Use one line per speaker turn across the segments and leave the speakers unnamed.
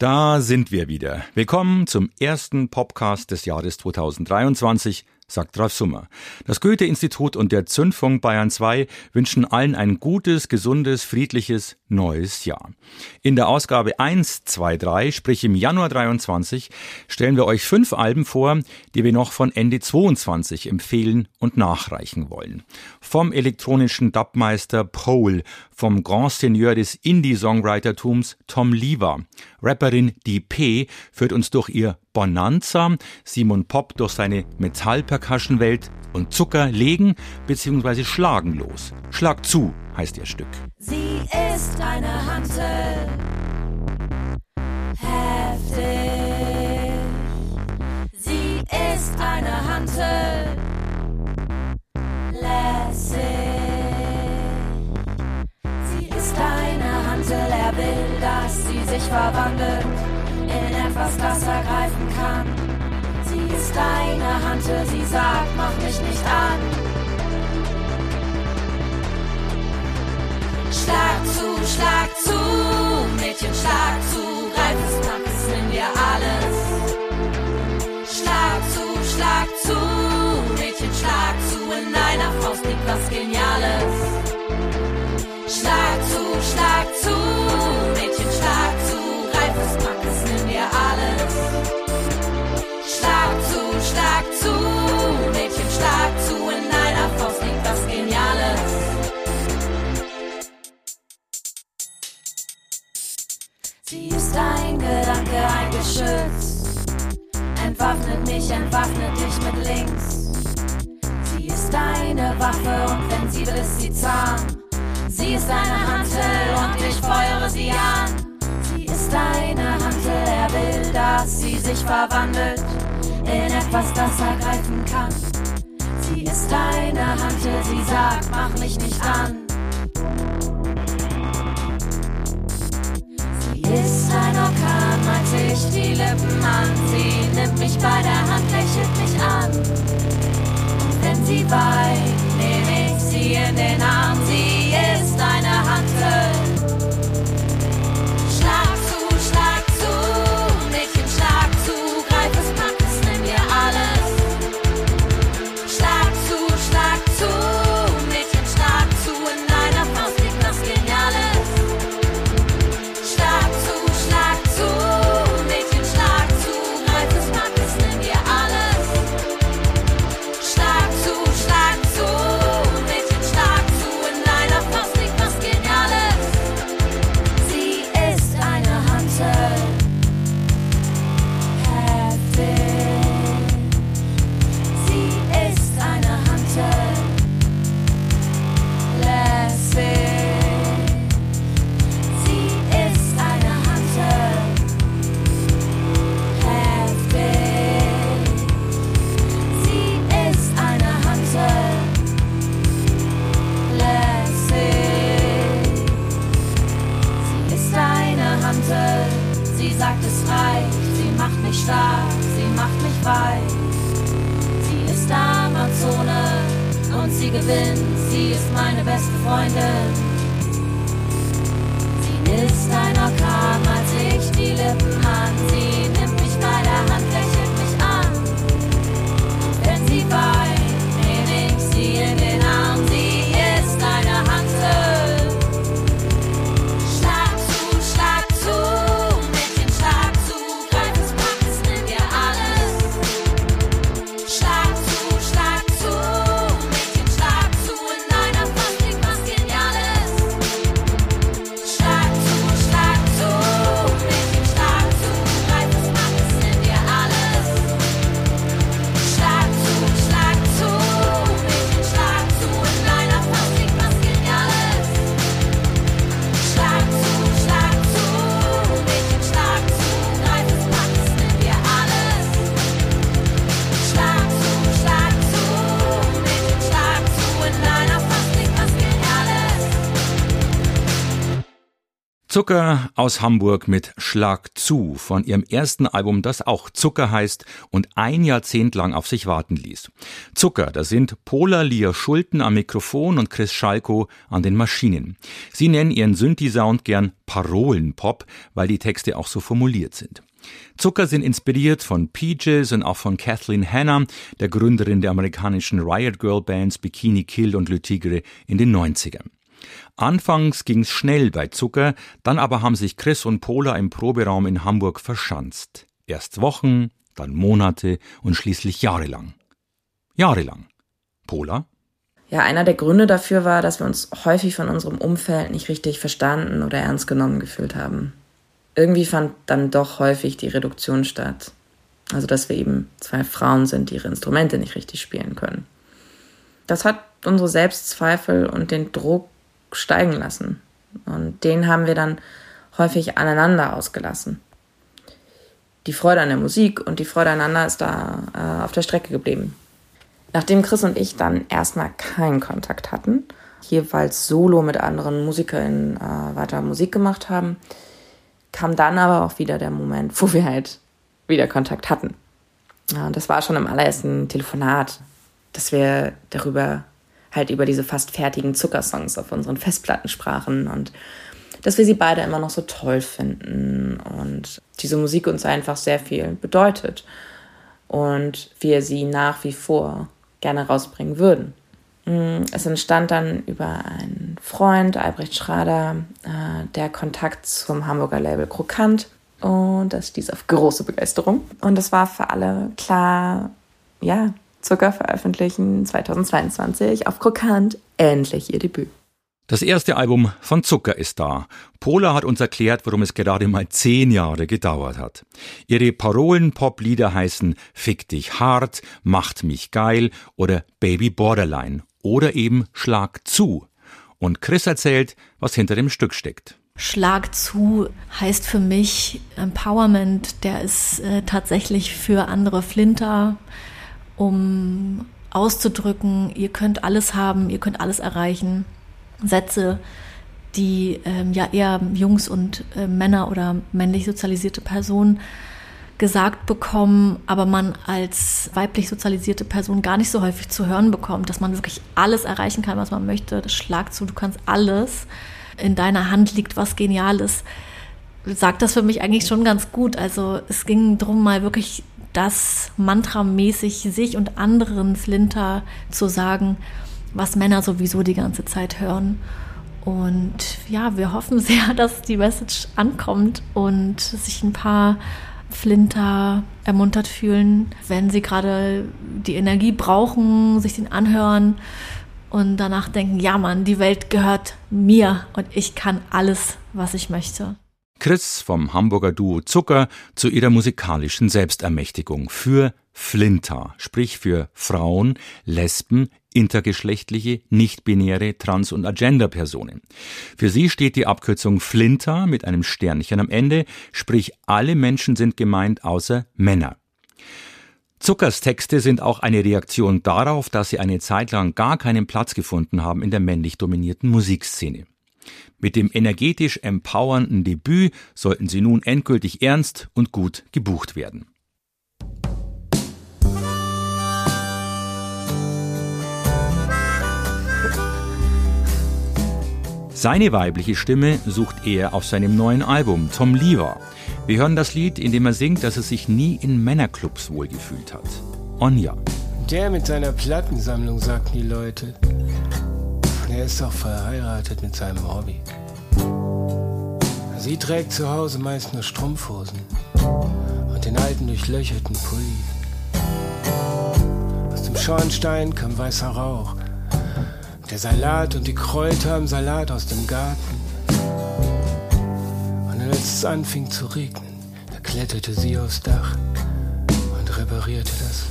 Da sind wir wieder. Willkommen zum ersten Podcast des Jahres 2023 sagt Ralf Summer. Das Goethe-Institut und der Zündfunk Bayern 2 wünschen allen ein gutes, gesundes, friedliches neues Jahr. In der Ausgabe 1, 2, 3, sprich im Januar 23, stellen wir euch fünf Alben vor, die wir noch von Ende 22 empfehlen und nachreichen wollen. Vom elektronischen Dubmeister Pole, vom Grand Seigneur des Indie-Songwritertums Tom Lever. Rapperin Die P führt uns durch ihr Bonanza, Simon Pop durch seine Metall-Percussion-Welt und Zucker legen bzw. schlagen los. Schlag zu heißt ihr Stück.
Sie ist eine Hantel, heftig. Sie ist eine Hantel, lässig. Sie ist eine Hantel, er will, dass sie sich verwandelt etwas, das er greifen kann. Sie ist deine Hand, sie sagt, mach mich nicht an. Schlag zu, schlag zu, Mädchen, schlag zu, greif es, pack es, nimm dir alles. Schlag zu, schlag zu, Mädchen, schlag zu, in deiner Faust liegt was Geniales. Schlag zu, schlag zu, Entwaffnet mich, entwaffnet dich mit links. Sie ist deine Waffe und wenn sie will, ist sie zahm. Sie ist eine Hantel und ich feuere sie an. Sie ist eine Hantel, er will, dass sie sich verwandelt in etwas, das er greifen kann. Sie ist eine Hantel, sie sagt, mach mich nicht an. Ist ein Orkan, malt sich die Lippen an. Sie nimmt mich bei der Hand, lächelt mich an. Wenn sie weint, nehme ich sie in den Arm. Stark, sie macht mich weit. Sie ist Amazone und sie gewinnt, sie ist meine beste Freundin. Sie ist ein Orkan, malt sich die Lippen an.
Zucker aus Hamburg mit Schlag zu von ihrem ersten Album, das auch Zucker heißt und ein Jahrzehnt lang auf sich warten ließ. Zucker, da sind Pola Lia Schulten am Mikrofon und Chris Schalko an den Maschinen. Sie nennen ihren Synthi-Sound gern Parolenpop, weil die Texte auch so formuliert sind. Zucker sind inspiriert von Peaches und auch von Kathleen Hanna, der Gründerin der amerikanischen Riot Girl Bands Bikini Kill und Le Tigre in den 90ern. Anfangs ging's schnell bei Zucker, dann aber haben sich Chris und Pola im Proberaum in Hamburg verschanzt. Erst Wochen, dann Monate und schließlich jahrelang. Jahrelang. Pola?
Ja, einer der Gründe dafür war, dass wir uns häufig von unserem Umfeld nicht richtig verstanden oder ernst genommen gefühlt haben. Irgendwie fand dann doch häufig die Reduktion statt. Also, dass wir eben zwei Frauen sind, die ihre Instrumente nicht richtig spielen können. Das hat unsere Selbstzweifel und den Druck steigen lassen. Und den haben wir dann häufig aneinander ausgelassen. Die Freude an der Musik und die Freude aneinander ist da äh, auf der Strecke geblieben. Nachdem Chris und ich dann erstmal keinen Kontakt hatten, jeweils solo mit anderen MusikerInnen äh, weiter Musik gemacht haben, kam dann aber auch wieder der Moment, wo wir halt wieder Kontakt hatten. Ja, und das war schon im allerersten Telefonat, dass wir darüber halt über diese fast fertigen Zuckersongs auf unseren Festplatten sprachen und dass wir sie beide immer noch so toll finden und diese Musik uns einfach sehr viel bedeutet und wir sie nach wie vor gerne rausbringen würden. Mm, es entstand dann über einen Freund, Albrecht Schrader, äh, der Kontakt zum Hamburger Label Krokant und das stieß auf große Begeisterung. Und es war für alle klar, ja, Zucker veröffentlichen 2022 auf Krokant endlich ihr Debüt.
Das erste Album von Zucker ist da. Pola hat uns erklärt, warum es gerade mal zehn Jahre gedauert hat. Ihre Parolen-Pop-Lieder heißen Fick dich hart, Macht mich geil oder Baby Borderline oder eben Schlag zu. Und Chris erzählt, was hinter dem Stück steckt.
Schlag zu heißt für mich Empowerment, der ist äh, tatsächlich für andere Flinter, um auszudrücken, ihr könnt alles haben, ihr könnt alles erreichen. Sätze, die ähm, ja eher Jungs und äh, Männer oder männlich sozialisierte Personen gesagt bekommen, aber man als weiblich sozialisierte Person gar nicht so häufig zu hören bekommt, dass man wirklich alles erreichen kann, was man möchte. Das Schlag zu, du kannst alles. In deiner Hand liegt was Geniales. Sagt das für mich eigentlich schon ganz gut. Also es ging darum, mal wirklich das mantramäßig sich und anderen Flinter zu sagen, was Männer sowieso die ganze Zeit hören. Und ja, wir hoffen sehr, dass die Message ankommt und sich ein paar Flinter ermuntert fühlen, wenn sie gerade die Energie brauchen, sich den anhören und danach denken, ja Mann, die Welt gehört mir und ich kann alles, was ich möchte.
Chris vom Hamburger Duo Zucker zu ihrer musikalischen Selbstermächtigung für Flinter, sprich für Frauen, Lesben, intergeschlechtliche, nicht-binäre, trans- und Agender-Personen. Für sie steht die Abkürzung Flinter mit einem Sternchen am Ende, sprich alle Menschen sind gemeint außer Männer. Zuckers Texte sind auch eine Reaktion darauf, dass sie eine Zeit lang gar keinen Platz gefunden haben in der männlich dominierten Musikszene. Mit dem energetisch empowernden Debüt sollten sie nun endgültig ernst und gut gebucht werden. Seine weibliche Stimme sucht er auf seinem neuen Album Tom Lever. Wir hören das Lied, in dem er singt, dass er sich nie in Männerclubs wohlgefühlt hat. Onja.
Der mit seiner Plattensammlung, sagten die Leute. Er ist doch verheiratet mit seinem Hobby. Sie trägt zu Hause meist nur Strumpfhosen und den alten durchlöcherten Pulli. Aus dem Schornstein kam weißer Rauch. Der Salat und die Kräuter im Salat aus dem Garten. Und als es anfing zu regnen, da kletterte sie aufs Dach und reparierte das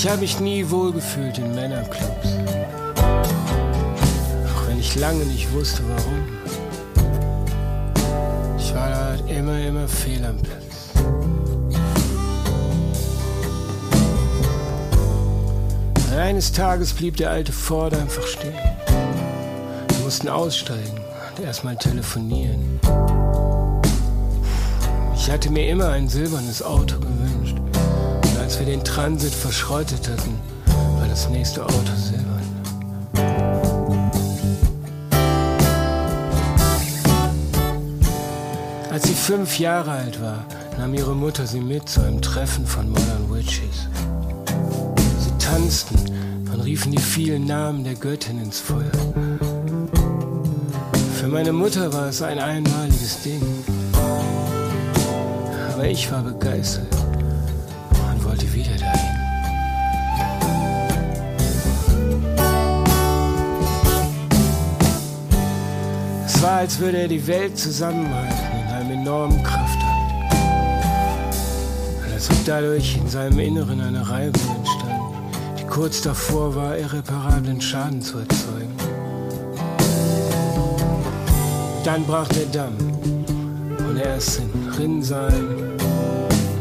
Ich habe mich nie wohlgefühlt in Männerclubs. Auch wenn ich lange nicht wusste warum. Ich war da immer, immer fehl am Platz. Eines Tages blieb der alte Ford einfach stehen. Wir mussten aussteigen und erstmal telefonieren. Ich hatte mir immer ein silbernes Auto gewünscht. Wir den Transit verschrottet hatten, war das nächste Auto silbern. Als sie fünf Jahre alt war, nahm ihre Mutter sie mit zu einem Treffen von Modern Witches. Sie tanzten und riefen die vielen Namen der Göttin ins Feuer. Für meine Mutter war es ein einmaliges Ding. Aber ich war begeistert als würde er die Welt zusammenhalten in einem enormen Kraftakt. Und als ob dadurch in seinem Inneren eine Reibung entstand, die kurz davor war, irreparablen Schaden zu erzeugen. Dann brach der Damm und erst in Rinnsalen,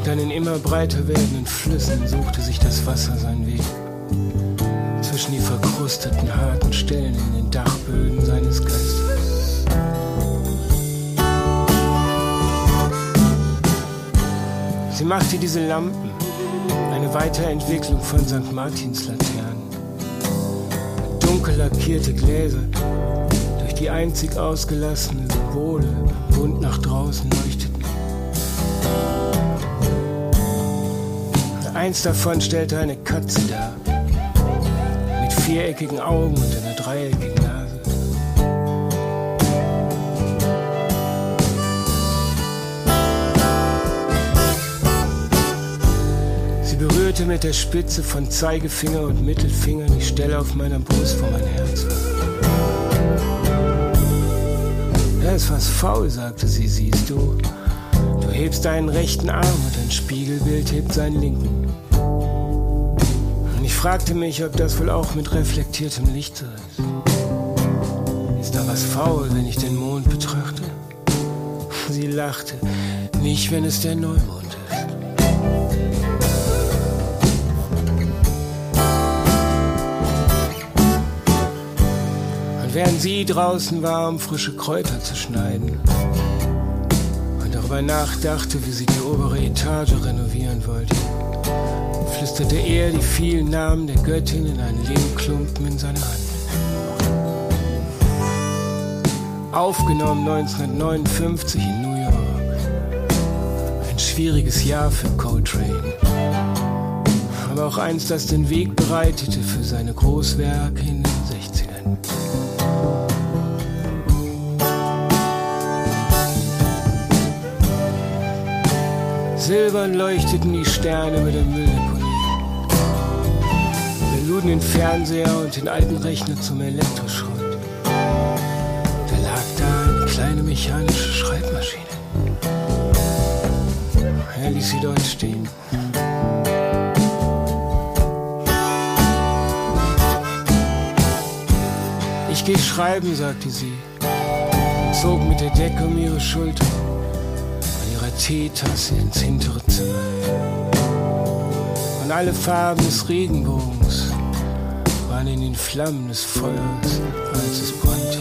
dann in immer breiter werdenden Flüssen suchte sich das Wasser seinen Weg. Zwischen die verkrusteten, harten Stellen in den Dachböden seines Geistes. Sie machte diese Lampen, eine Weiterentwicklung von St. Martins Laternen. Dunkel lackierte Gläser, durch die einzig ausgelassene Symbole bunt nach draußen leuchteten. Eins davon stellte eine Katze dar, mit viereckigen Augen und einer dreieckigen berührte mit der Spitze von Zeigefinger und Mittelfinger die Stelle auf meiner Brust, wo mein Herz war. Da ist was faul, sagte sie, siehst du. Du hebst deinen rechten Arm und dein Spiegelbild hebt seinen linken. Und ich fragte mich, ob das wohl auch mit reflektiertem Licht so ist. Ist da was faul, wenn ich den Mond betrachte? Sie lachte. Nicht, wenn es der Neumond ist. Während sie draußen war, um frische Kräuter zu schneiden und darüber nachdachte, wie sie die obere Etage renovieren wollte, flüsterte er die vielen Namen der Göttin in einen Lehmklumpen in seine Hand. Aufgenommen 1959 in New York. Ein schwieriges Jahr für Coltrane. Aber auch eins, das den Weg bereitete für seine Großwerke in Silbern leuchteten die Sterne mit der Mülldeponie. Wir luden den Fernseher und den alten Rechner zum Elektroschrott. Da lag da eine kleine mechanische Schreibmaschine. Er ließ sie dort stehen. Ich geh schreiben, sagte sie, und zog mit der Decke um ihre Schulter Teetasse ins hintere Zimmer. Und alle Farben des Regenbogens waren in den Flammen des Feuers, als es brannte.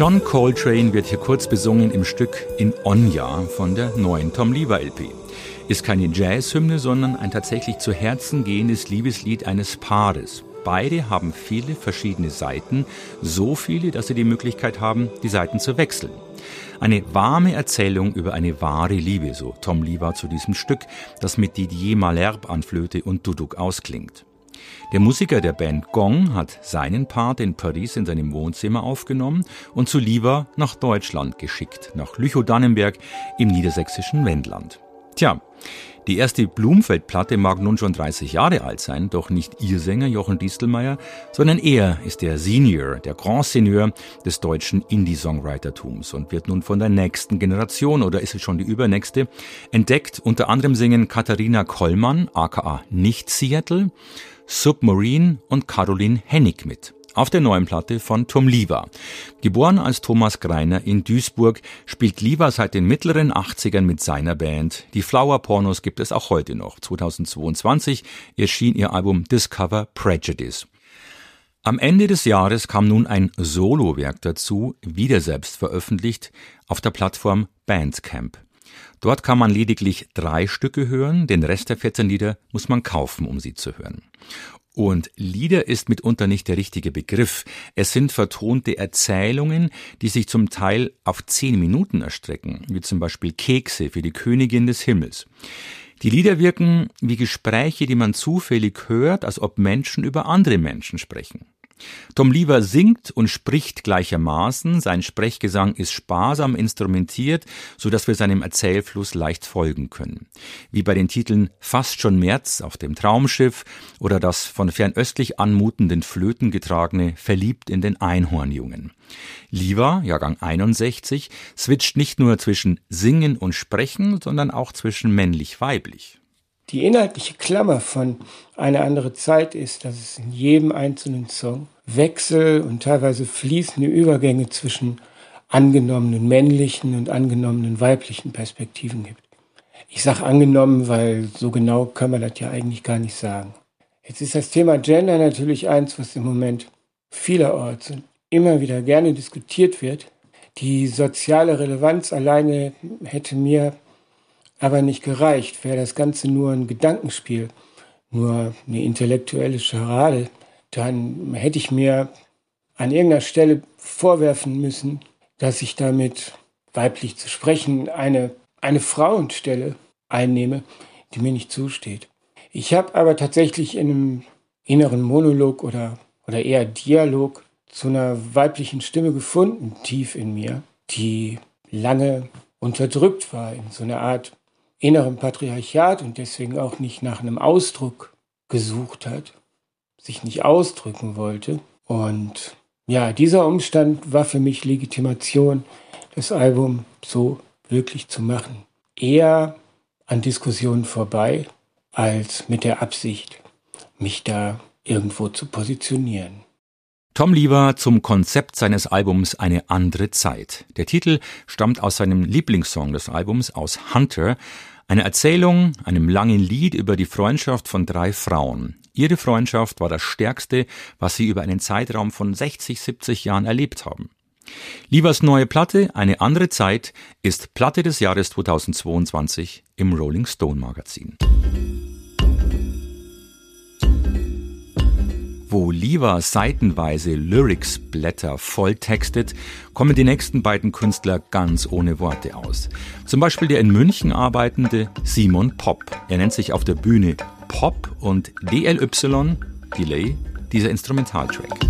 John Coltrane wird hier kurz besungen im Stück In Onya von der neuen Tom Lever LP. Ist keine Jazzhymne, sondern ein tatsächlich zu Herzen gehendes Liebeslied eines Paares. Beide haben viele verschiedene Seiten, so viele, dass sie die Möglichkeit haben, die Seiten zu wechseln. Eine warme Erzählung über eine wahre Liebe, so Tom Lever zu diesem Stück, das mit Didier Malherbe an Flöte und Duduk ausklingt. Der Musiker der Band Gong hat seinen Part in Paris in seinem Wohnzimmer aufgenommen und zu Lieber nach Deutschland geschickt, nach Lüchow-Dannenberg im niedersächsischen Wendland. Tja, die erste Blumfeld-Platte mag nun schon 30 Jahre alt sein, doch nicht ihr Sänger Jochen Distelmeier, sondern er ist der Senior, der Grand Senior des deutschen Indie-Songwritertums und wird nun von der nächsten Generation, oder ist es schon die übernächste, entdeckt. Unter anderem singen Katharina Kollmann, aka Nicht Seattle, Submarine und Caroline Hennig mit. Auf der neuen Platte von Tom Liva. Geboren als Thomas Greiner in Duisburg, spielt Liva seit den mittleren 80ern mit seiner Band. Die Flower Pornos gibt es auch heute noch. 2022 erschien ihr Album Discover Prejudice. Am Ende des Jahres kam nun ein Solowerk dazu, wieder selbst veröffentlicht, auf der Plattform Bandcamp. Dort kann man lediglich drei Stücke hören, den Rest der 14 Lieder muss man kaufen, um sie zu hören. Und Lieder ist mitunter nicht der richtige Begriff. Es sind vertonte Erzählungen, die sich zum Teil auf zehn Minuten erstrecken, wie zum Beispiel Kekse für die Königin des Himmels. Die Lieder wirken wie Gespräche, die man zufällig hört, als ob Menschen über andere Menschen sprechen. Tom Lever singt und spricht gleichermaßen, sein Sprechgesang ist sparsam instrumentiert, so dass wir seinem Erzählfluss leicht folgen können. Wie bei den Titeln Fast schon März auf dem Traumschiff oder das von fernöstlich anmutenden Flöten getragene Verliebt in den Einhornjungen. Lever, Jahrgang 61, switcht nicht nur zwischen Singen und Sprechen, sondern auch zwischen männlich-weiblich.
Die inhaltliche Klammer von eine andere Zeit ist, dass es in jedem einzelnen Song Wechsel und teilweise fließende Übergänge zwischen angenommenen männlichen und angenommenen weiblichen Perspektiven gibt. Ich sage angenommen, weil so genau kann man das ja eigentlich gar nicht sagen. Jetzt ist das Thema Gender natürlich eins, was im Moment vielerorts und immer wieder gerne diskutiert wird. Die soziale Relevanz alleine hätte mir aber nicht gereicht. Wäre das Ganze nur ein Gedankenspiel, nur eine intellektuelle Scharade, dann hätte ich mir an irgendeiner Stelle vorwerfen müssen, dass ich damit weiblich zu sprechen eine, eine Frauenstelle einnehme, die mir nicht zusteht. Ich habe aber tatsächlich in einem inneren Monolog oder, oder eher Dialog zu einer weiblichen Stimme gefunden, tief in mir, die lange unterdrückt war in so einer Art innerem Patriarchat und deswegen auch nicht nach einem Ausdruck gesucht hat, sich nicht ausdrücken wollte. Und ja, dieser Umstand war für mich Legitimation, das Album so wirklich zu machen. Eher an Diskussionen vorbei, als mit der Absicht, mich da irgendwo zu positionieren.
Tom Lever zum Konzept seines Albums Eine andere Zeit. Der Titel stammt aus seinem Lieblingssong des Albums, aus Hunter, eine Erzählung, einem langen Lied über die Freundschaft von drei Frauen. Ihre Freundschaft war das Stärkste, was sie über einen Zeitraum von 60, 70 Jahren erlebt haben. Liebers neue Platte, eine andere Zeit, ist Platte des Jahres 2022 im Rolling Stone Magazin. Wo Liva seitenweise Lyrics-Blätter volltextet, kommen die nächsten beiden Künstler ganz ohne Worte aus. Zum Beispiel der in München arbeitende Simon Pop. Er nennt sich auf der Bühne Pop und DLY, Delay, dieser Instrumentaltrack.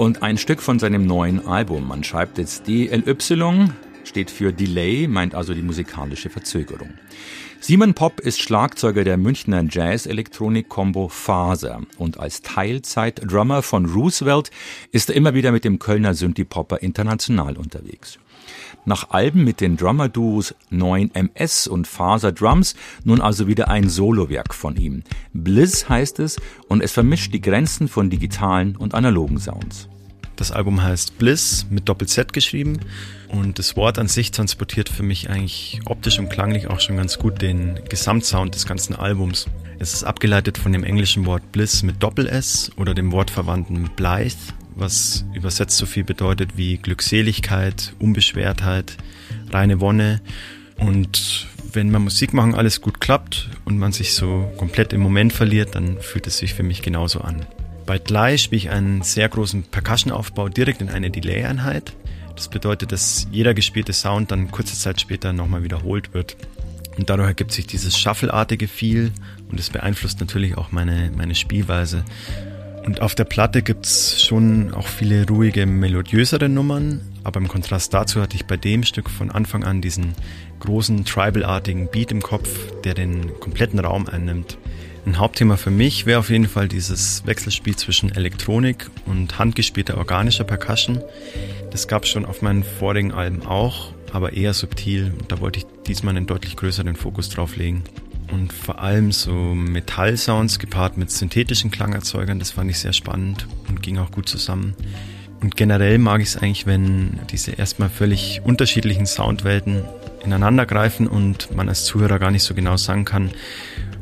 Und ein Stück von seinem neuen Album. Man schreibt jetzt DLY, steht für Delay, meint also die musikalische Verzögerung. Simon Pop ist Schlagzeuger der Münchner Jazz-Elektronik-Kombo Faser und als Teilzeit-Drummer von Roosevelt ist er immer wieder mit dem Kölner Synthie-Popper international unterwegs. Nach Alben mit den Drummer-Duos 9MS und Faser Drums nun also wieder ein Solowerk von ihm. Bliss heißt es und es vermischt die Grenzen von digitalen und analogen Sounds.
Das Album heißt Bliss mit Doppel-Z geschrieben und das Wort an sich transportiert für mich eigentlich optisch und klanglich auch schon ganz gut den Gesamtsound des ganzen Albums. Es ist abgeleitet von dem englischen Wort Bliss mit Doppel-S oder dem wortverwandten Blythe, was übersetzt so viel bedeutet wie Glückseligkeit, Unbeschwertheit, reine Wonne. Und wenn man Musik machen alles gut klappt und man sich so komplett im Moment verliert, dann fühlt es sich für mich genauso an. Bei Glei spiele ich einen sehr großen Percussion-Aufbau direkt in eine Delay-Einheit. Das bedeutet, dass jeder gespielte Sound dann kurze Zeit später nochmal wiederholt wird. Und dadurch ergibt sich dieses Shuffle-artige Feel und es beeinflusst natürlich auch meine, meine Spielweise. Und auf der Platte gibt's schon auch viele ruhige, melodiösere Nummern, aber im Kontrast dazu hatte ich bei dem Stück von Anfang an diesen großen, tribal-artigen Beat im Kopf, der den kompletten Raum einnimmt. Ein Hauptthema für mich wäre auf jeden Fall dieses Wechselspiel zwischen Elektronik und handgespielter organischer Percussion. Das gab es schon auf meinen vorigen Alben auch, aber eher subtil. Da wollte ich diesmal einen deutlich größeren Fokus drauf legen. Und vor allem so Metallsounds gepaart mit synthetischen Klangerzeugern, das fand ich sehr spannend und ging auch gut zusammen. Und generell mag ich es eigentlich, wenn diese erstmal völlig unterschiedlichen Soundwelten ineinandergreifen und man als Zuhörer gar nicht so genau sagen kann,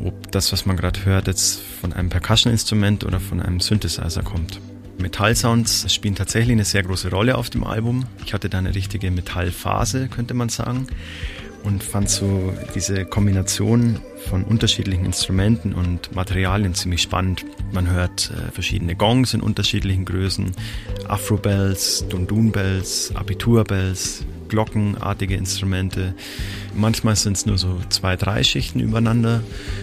ob das, was man gerade hört, jetzt von einem Percussion-Instrument oder von einem Synthesizer kommt. Metallsounds spielen tatsächlich eine sehr große Rolle auf dem Album. Ich hatte da eine richtige Metallphase, könnte man sagen, und fand so diese Kombination von unterschiedlichen Instrumenten und Materialien ziemlich spannend. Man hört äh, verschiedene Gongs in unterschiedlichen Größen, Afro-Bells, Dundun-Bells, Abitur-Bells, glockenartige Instrumente. Manchmal sind es nur so zwei, drei Schichten übereinander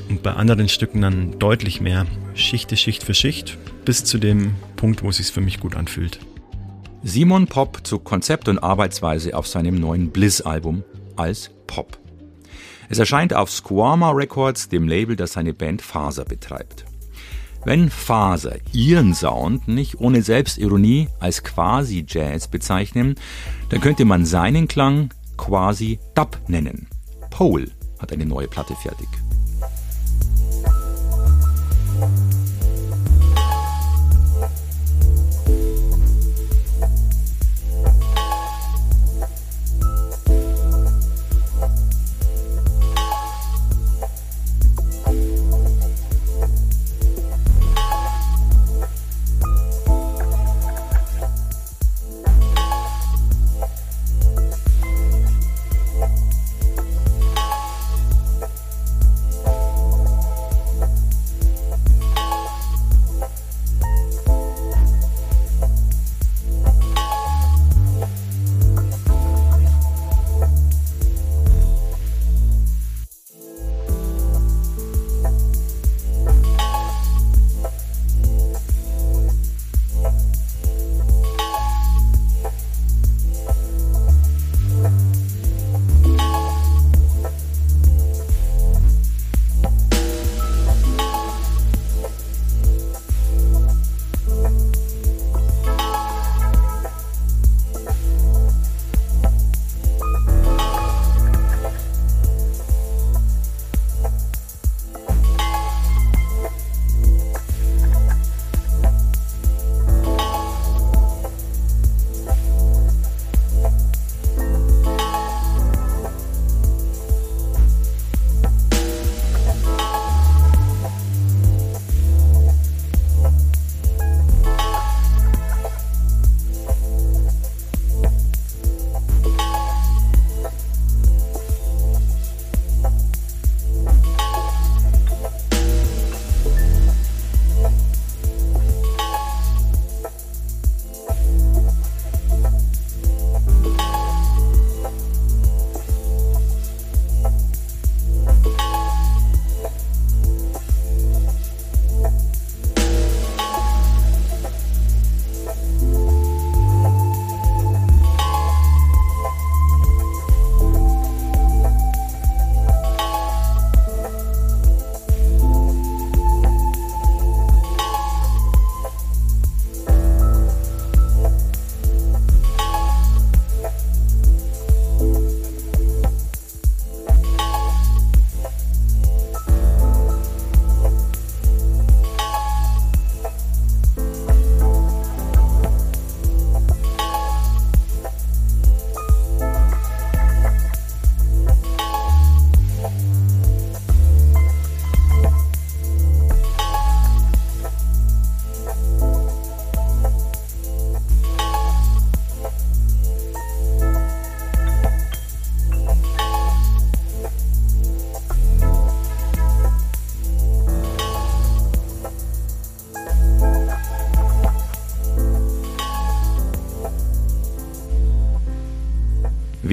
und bei anderen Stücken dann deutlich mehr, Schichte, Schicht für Schicht, bis zu dem Punkt, wo es sich für mich gut anfühlt.
Simon Pop zu Konzept und Arbeitsweise auf seinem neuen Bliss-Album als Pop. Es erscheint auf Squama Records, dem Label, das seine Band Faser betreibt. Wenn Faser ihren Sound nicht ohne Selbstironie als quasi Jazz bezeichnen, dann könnte man seinen Klang quasi Dub nennen. Pole hat eine neue Platte fertig.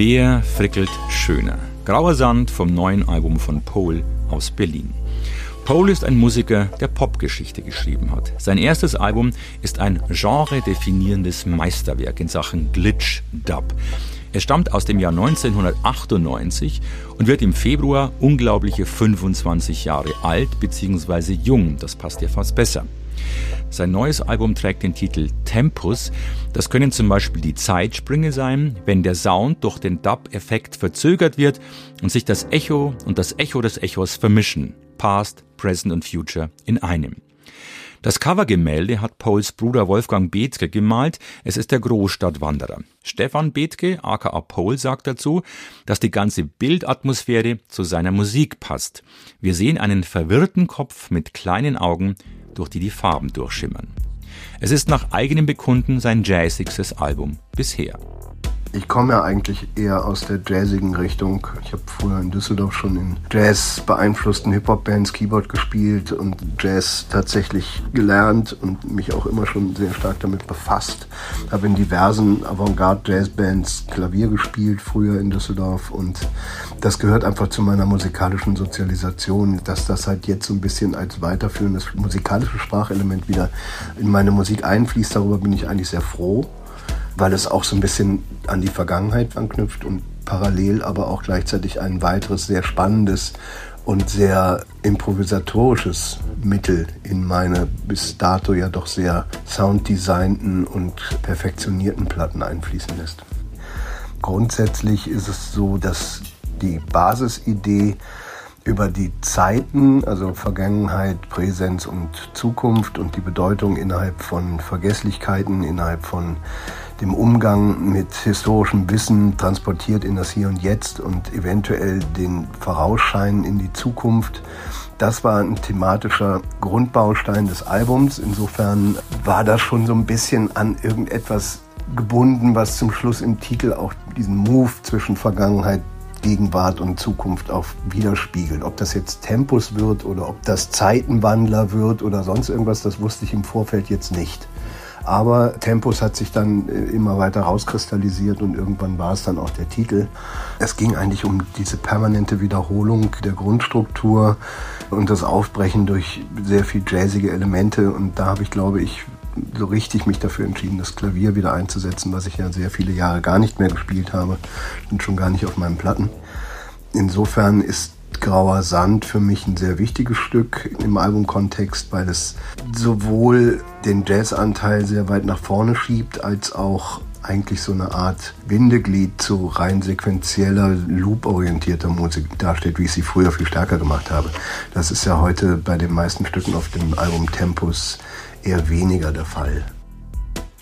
Wer frickelt schöner? Grauer Sand vom neuen Album von Paul aus Berlin. Paul ist ein Musiker, der Popgeschichte geschrieben hat. Sein erstes Album ist ein genredefinierendes Meisterwerk in Sachen Glitch-Dub. Es stammt aus dem Jahr 1998 und wird im Februar unglaubliche 25 Jahre alt bzw. jung. Das passt ja fast besser. Sein neues Album trägt den Titel Tempus. Das können zum Beispiel die Zeitsprünge sein, wenn der Sound durch den Dub-Effekt verzögert wird und sich das Echo und das Echo des Echos vermischen. Past, Present und Future in einem. Das Covergemälde hat Pauls Bruder Wolfgang Bethke gemalt. Es ist der Großstadtwanderer. Stefan Bethke, aka Paul, sagt dazu, dass die ganze Bildatmosphäre zu seiner Musik passt. Wir sehen einen verwirrten Kopf mit kleinen Augen, durch die die Farben durchschimmern. Es ist nach eigenem Bekunden sein jazzigstes Album bisher.
Ich komme ja eigentlich eher aus der jazzigen Richtung. Ich habe früher in Düsseldorf schon in Jazz beeinflussten Hip-Hop-Bands Keyboard gespielt und Jazz tatsächlich gelernt und mich auch immer schon sehr stark damit befasst. Habe in diversen Avantgarde-Jazz-Bands Klavier gespielt, früher in Düsseldorf und das gehört einfach zu meiner musikalischen Sozialisation, dass das halt jetzt so ein bisschen als weiterführendes musikalisches Sprachelement wieder in meine Musik einfließt. Darüber bin ich eigentlich sehr froh weil es auch so ein bisschen an die Vergangenheit anknüpft und parallel aber auch gleichzeitig ein weiteres sehr spannendes und sehr improvisatorisches Mittel in meine bis dato ja doch sehr sounddesignten und perfektionierten Platten einfließen lässt. Grundsätzlich ist es so, dass die Basisidee über die Zeiten, also Vergangenheit, Präsenz und Zukunft und die Bedeutung innerhalb von Vergesslichkeiten, innerhalb von dem Umgang mit historischem Wissen transportiert in das Hier und Jetzt und eventuell den Vorausschein in die Zukunft. Das war ein thematischer Grundbaustein des Albums. Insofern war das schon so ein bisschen an irgendetwas gebunden, was zum Schluss im Titel auch diesen Move zwischen Vergangenheit, Gegenwart und Zukunft auch widerspiegelt. Ob das jetzt Tempus wird oder ob das Zeitenwandler wird oder sonst irgendwas, das wusste ich im Vorfeld jetzt nicht. Aber Tempus hat sich dann äh, immer weiter rauskristallisiert und irgendwann war es dann auch der Titel. Es ging eigentlich um diese permanente Wiederholung der Grundstruktur und das Aufbrechen durch sehr viel jazzige Elemente. Und da habe ich, glaube ich, so richtig mich dafür entschieden, das Klavier wieder einzusetzen, was ich ja sehr viele Jahre gar nicht mehr gespielt habe und schon gar nicht auf meinen Platten. Insofern ist Grauer Sand für mich ein sehr wichtiges Stück im Albumkontext, weil es sowohl den Jazzanteil sehr weit nach vorne schiebt, als auch eigentlich so eine Art Bindeglied zu rein sequenzieller, loop-orientierter Musik dasteht, wie ich sie früher viel stärker gemacht habe. Das ist ja heute bei den meisten Stücken auf dem Album Tempus eher weniger der Fall.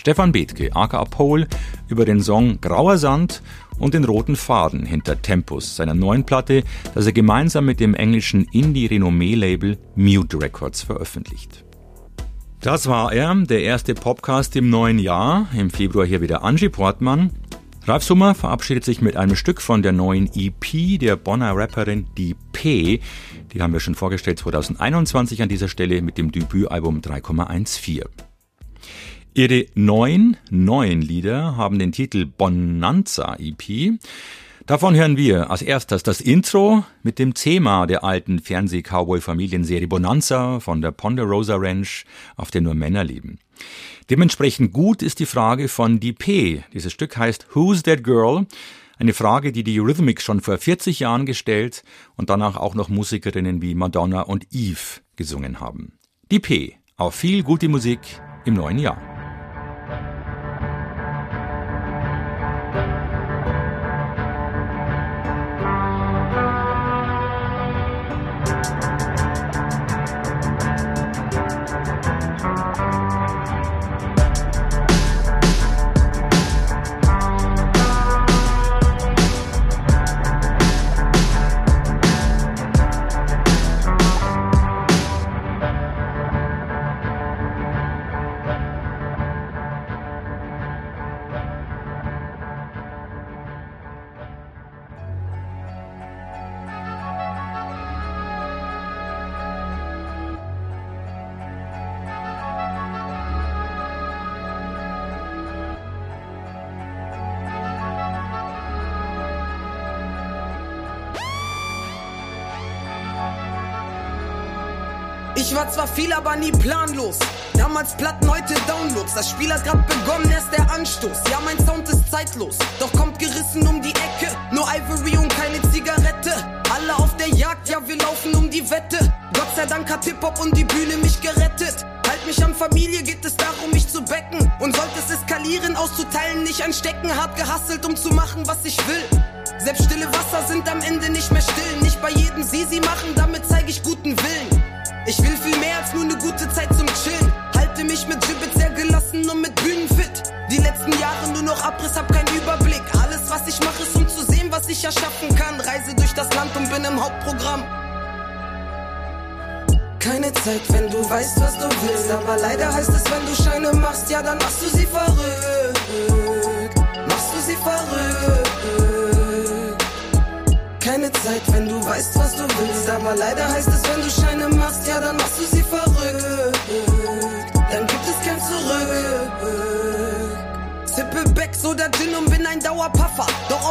Stefan Bethke, aka Pole, über den Song Grauer Sand und den roten Faden hinter Tempus, seiner neuen Platte, das er gemeinsam mit dem englischen Indie-Renommee-Label Mute Records veröffentlicht. Das war er, der erste Podcast im neuen Jahr. Im Februar hier wieder Angie Portmann. Ralf Summer verabschiedet sich mit einem Stück von der neuen EP der Bonner Rapperin Die P. Die haben wir schon vorgestellt 2021 an dieser Stelle mit dem Debütalbum 3,14. Ihre neun neuen Lieder haben den Titel Bonanza EP. Davon hören wir als erstes das Intro mit dem Thema der alten Fernseh-Cowboy-Familienserie Bonanza von der Ponderosa Ranch, auf der nur Männer leben. Dementsprechend gut ist die Frage von DP. Dieses Stück heißt Who's That Girl? Eine Frage, die die Eurythmics schon vor 40 Jahren gestellt und danach auch noch Musikerinnen wie Madonna und Eve gesungen haben. DP, auf viel gute Musik im neuen Jahr.
Ich war zwar viel, aber nie planlos. Damals Platten, heute Downloads. Das Spiel hat grad begonnen, erst der Anstoß. Ja, mein Sound ist zeitlos, doch kommt gerissen um die Ecke. Nur Ivory und keine Zigarette. Alle auf der Jagd, ja, wir laufen um die Wette. Gott sei Dank hat Hip-Hop und die Bühne mich gerettet. Halt mich an Familie, geht es darum, mich zu becken. Und sollte es eskalieren, auszuteilen, nicht anstecken. Hart gehasselt, um zu machen, was ich will. Selbst stille Wasser sind am Ende nicht mehr still. Nicht bei jedem Sisi machen, damit zeige ich guten Willen. Ich will viel mehr als nur eine gute Zeit zum Chillen. Halte mich mit Gibbet sehr gelassen und mit Bühnen fit. Die letzten Jahre nur noch Abriss, hab keinen Überblick. Alles, was ich mache, ist um zu sehen, was ich erschaffen kann. Reise durch das Land und bin im Hauptprogramm. Keine Zeit, wenn du weißt, was du willst. Aber leider heißt es, wenn du Scheine machst, ja, dann machst du sie verrückt. Machst du sie verrückt. Keine Zeit, wenn du weißt, was du willst. Aber leider heißt es, wenn du Scheine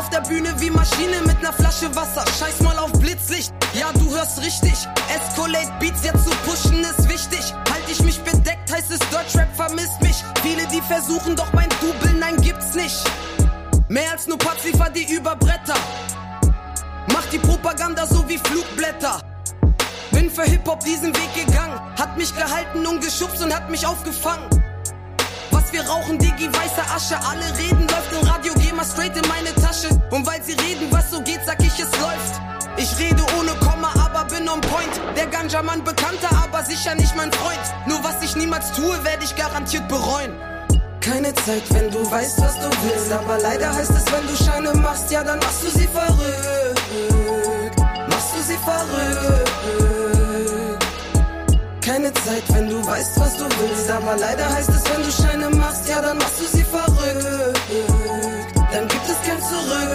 auf der Bühne wie Maschine mit ner Flasche Wasser. Scheiß mal auf Blitzlicht, ja, du hörst richtig. Escalate Beats jetzt zu pushen ist wichtig. Halt ich mich bedeckt, heißt es Deutschrap vermisst mich. Viele, die versuchen, doch mein Double, nein, gibt's nicht. Mehr als nur liefert die über Bretter. Macht die Propaganda so wie Flugblätter. Bin für Hip-Hop diesen Weg gegangen. Hat mich gehalten und geschubst und hat mich aufgefangen. Wir rauchen, Digi, weiße Asche. Alle reden, läuft im Radio, geh mal straight in meine Tasche. Und weil sie reden, was so geht, sag ich, es läuft. Ich rede ohne Komma, aber bin on point. Der Ganja-Mann bekannter, aber sicher nicht mein Freund. Nur was ich niemals tue, werde ich garantiert bereuen. Keine Zeit, wenn du weißt, was du willst. Aber leider heißt es, wenn du Scheine machst, ja, dann machst du sie verrückt. Machst du sie verrückt. Keine Zeit, wenn du weißt, was du willst. Aber leider heißt es, wenn du Scheine machst, ja, dann machst du sie verrückt. Dann gibt es kein Zurück.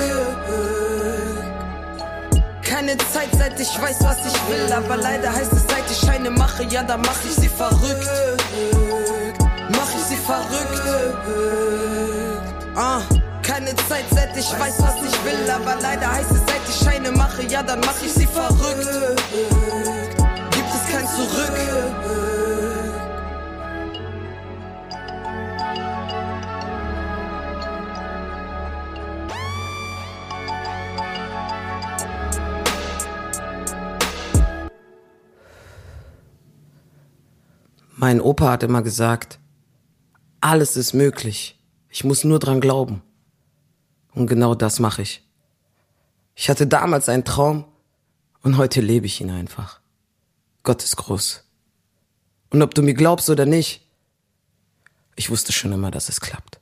Keine Zeit, seit ich weiß, was ich will. Aber leider heißt es, seit ich Scheine mache, ja, dann mach ich sie verrückt. Mach ich sie verrückt. Ah, keine Zeit, seit ich weiß, was ich will. Aber leider heißt es, seit ich Scheine mache, ja, dann mach ich sie verrückt. Kein Zurück.
Mein Opa hat immer gesagt, alles ist möglich. Ich muss nur dran glauben. Und genau das mache ich. Ich hatte damals einen Traum und heute lebe ich ihn einfach. Gott ist groß. Und ob du mir glaubst oder nicht, ich wusste schon immer, dass es klappt.